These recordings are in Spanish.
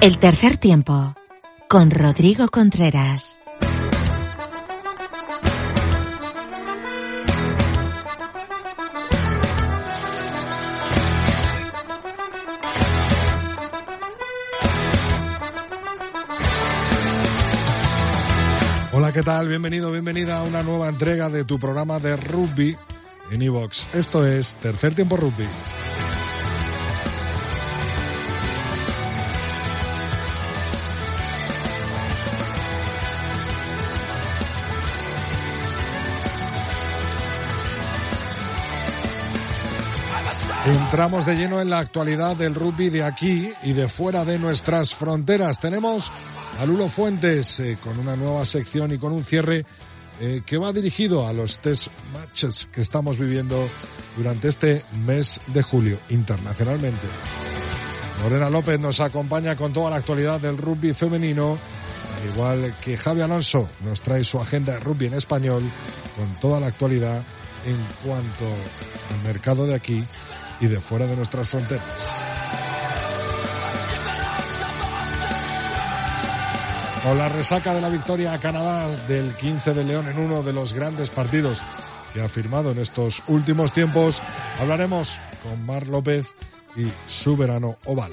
El tercer tiempo con Rodrigo Contreras. Hola, ¿qué tal? Bienvenido, bienvenida a una nueva entrega de tu programa de rugby en iVox. Esto es Tercer Tiempo Rugby. Entramos de lleno en la actualidad del rugby de aquí y de fuera de nuestras fronteras. Tenemos a Lulo Fuentes eh, con una nueva sección y con un cierre eh, que va dirigido a los test matches que estamos viviendo durante este mes de julio internacionalmente. Lorena López nos acompaña con toda la actualidad del rugby femenino, al igual que Javi Alonso nos trae su agenda de rugby en español con toda la actualidad en cuanto al mercado de aquí y de fuera de nuestras fronteras. Con la resaca de la victoria a Canadá del 15 de León en uno de los grandes partidos que ha firmado en estos últimos tiempos, hablaremos con Mar López y su verano oval.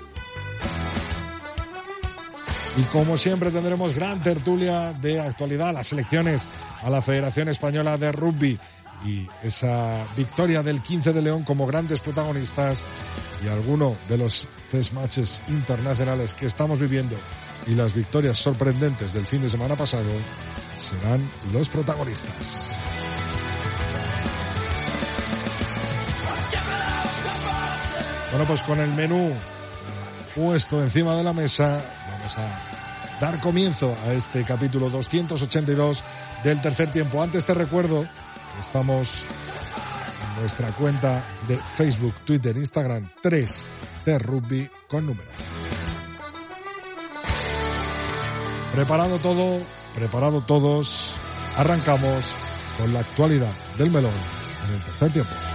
Y como siempre tendremos gran tertulia de actualidad, las elecciones a la Federación Española de Rugby y esa victoria del 15 de León como grandes protagonistas y alguno de los tres matches internacionales que estamos viviendo y las victorias sorprendentes del fin de semana pasado serán los protagonistas. Bueno, pues con el menú puesto encima de la mesa, vamos a dar comienzo a este capítulo 282 del tercer tiempo. Antes te recuerdo Estamos en nuestra cuenta de Facebook, Twitter, Instagram 3 de rugby con números. Preparado todo, preparado todos, arrancamos con la actualidad del melón en el tercer tiempo.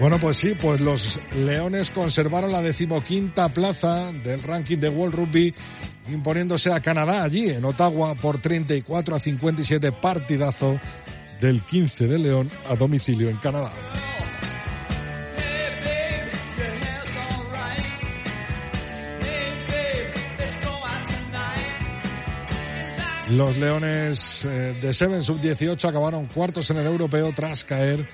Bueno, pues sí, pues los Leones conservaron la decimoquinta plaza del ranking de World Rugby, imponiéndose a Canadá allí en Ottawa por 34 a 57 partidazo del 15 de León a domicilio en Canadá. Los Leones eh, de Seven Sub-18 acabaron cuartos en el europeo tras caer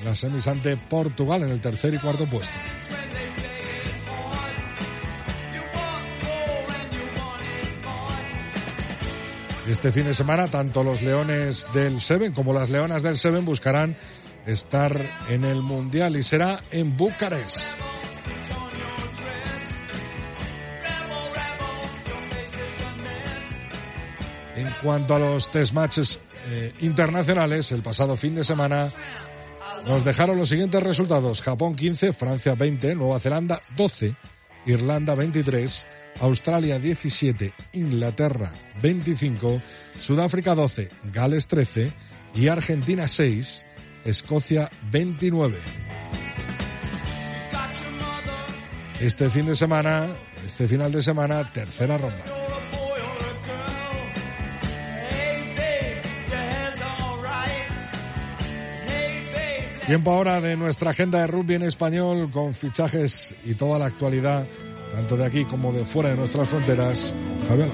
en las semis ante Portugal en el tercer y cuarto puesto. Este fin de semana, tanto los Leones del Seven como las Leonas del Seven buscarán estar en el Mundial y será en Bucarest. En cuanto a los test matches eh, internacionales, el pasado fin de semana nos dejaron los siguientes resultados. Japón 15, Francia 20, Nueva Zelanda 12, Irlanda 23, Australia 17, Inglaterra 25, Sudáfrica 12, Gales 13 y Argentina 6, Escocia 29. Este fin de semana, este final de semana, tercera ronda. Tiempo ahora de nuestra agenda de rugby en español con fichajes y toda la actualidad tanto de aquí como de fuera de nuestras fronteras, Javier.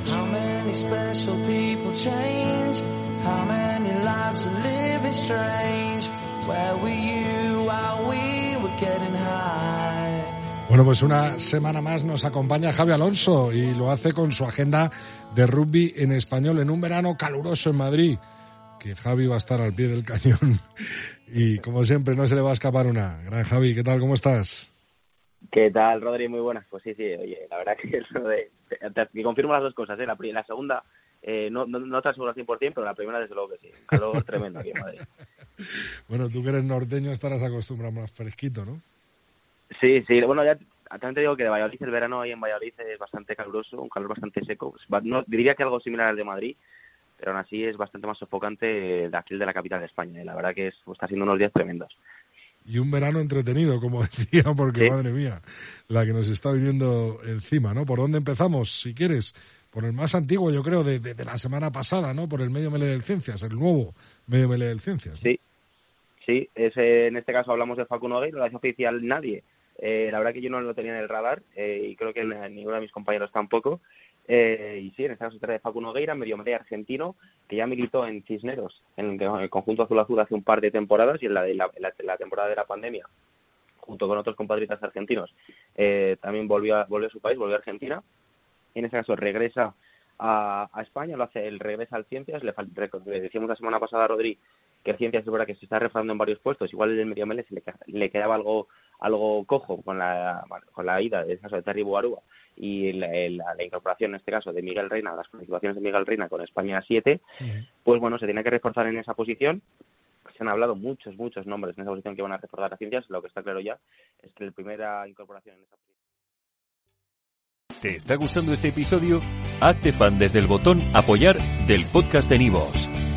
Bueno, pues una semana más nos acompaña Javi Alonso y lo hace con su agenda de rugby en español en un verano caluroso en Madrid, que Javi va a estar al pie del cañón y como siempre no se le va a escapar una. Gran Javi, ¿qué tal? ¿Cómo estás? ¿Qué tal, Rodri? Muy buenas. Pues sí, sí, oye, la verdad que eso de... Te, confirmo las dos cosas, ¿eh? La, la segunda eh, no, no, no te aseguro al 100%, pero la primera desde luego que sí. Un calor tremendo aquí en Madrid. Bueno, tú que eres norteño estarás acostumbrado más fresquito, ¿no? Sí, sí. Bueno, ya también te digo que de Valladolid el verano ahí en Valladolid es bastante caluroso, un calor bastante seco. No, diría que algo similar al de Madrid, pero aún así es bastante más sofocante de aquel de la capital de España. Y la verdad que es, está siendo unos días tremendos. Y un verano entretenido, como decía, porque madre mía, la que nos está viniendo encima, ¿no? ¿Por dónde empezamos, si quieres? Por el más antiguo, yo creo, de, de, la semana pasada, ¿no? Por el medio mele del Ciencias, el nuevo medio mele del Ciencias. Sí, sí, ese, en este caso hablamos de Facundo Gay, no lo hace oficial nadie, eh, la verdad que yo no lo tenía en el radar eh, y creo que ninguno de mis compañeros tampoco. Eh, y sí, en este se trata de Facu Nogueira, medio medio argentino, que ya militó en Cisneros, en el, conjunto azul azul hace un par de temporadas y en la, de la, la, temporada de la pandemia, junto con otros compatriotas argentinos, también volvió a, volvió a su país, volvió a Argentina. En este caso regresa a, España, lo hace, el regresa al Ciencias, le, le decíamos la semana pasada a Rodri que Ciencias es verdad que se está reforzando en varios puestos, igual el medio mele le, le quedaba algo algo cojo con la, con la ida, del caso de Terry Buarúa y la, la, incorporación, en este caso, de Miguel Reina, las participaciones de Miguel Reina con España 7, pues bueno, se tiene que reforzar en esa posición. Se han hablado muchos, muchos nombres en esa posición que van a reforzar a ciencias. Lo que está claro ya es que la primera incorporación en esa posición. ¿Te está gustando este episodio? Hazte fan desde el botón Apoyar del podcast de Nivos.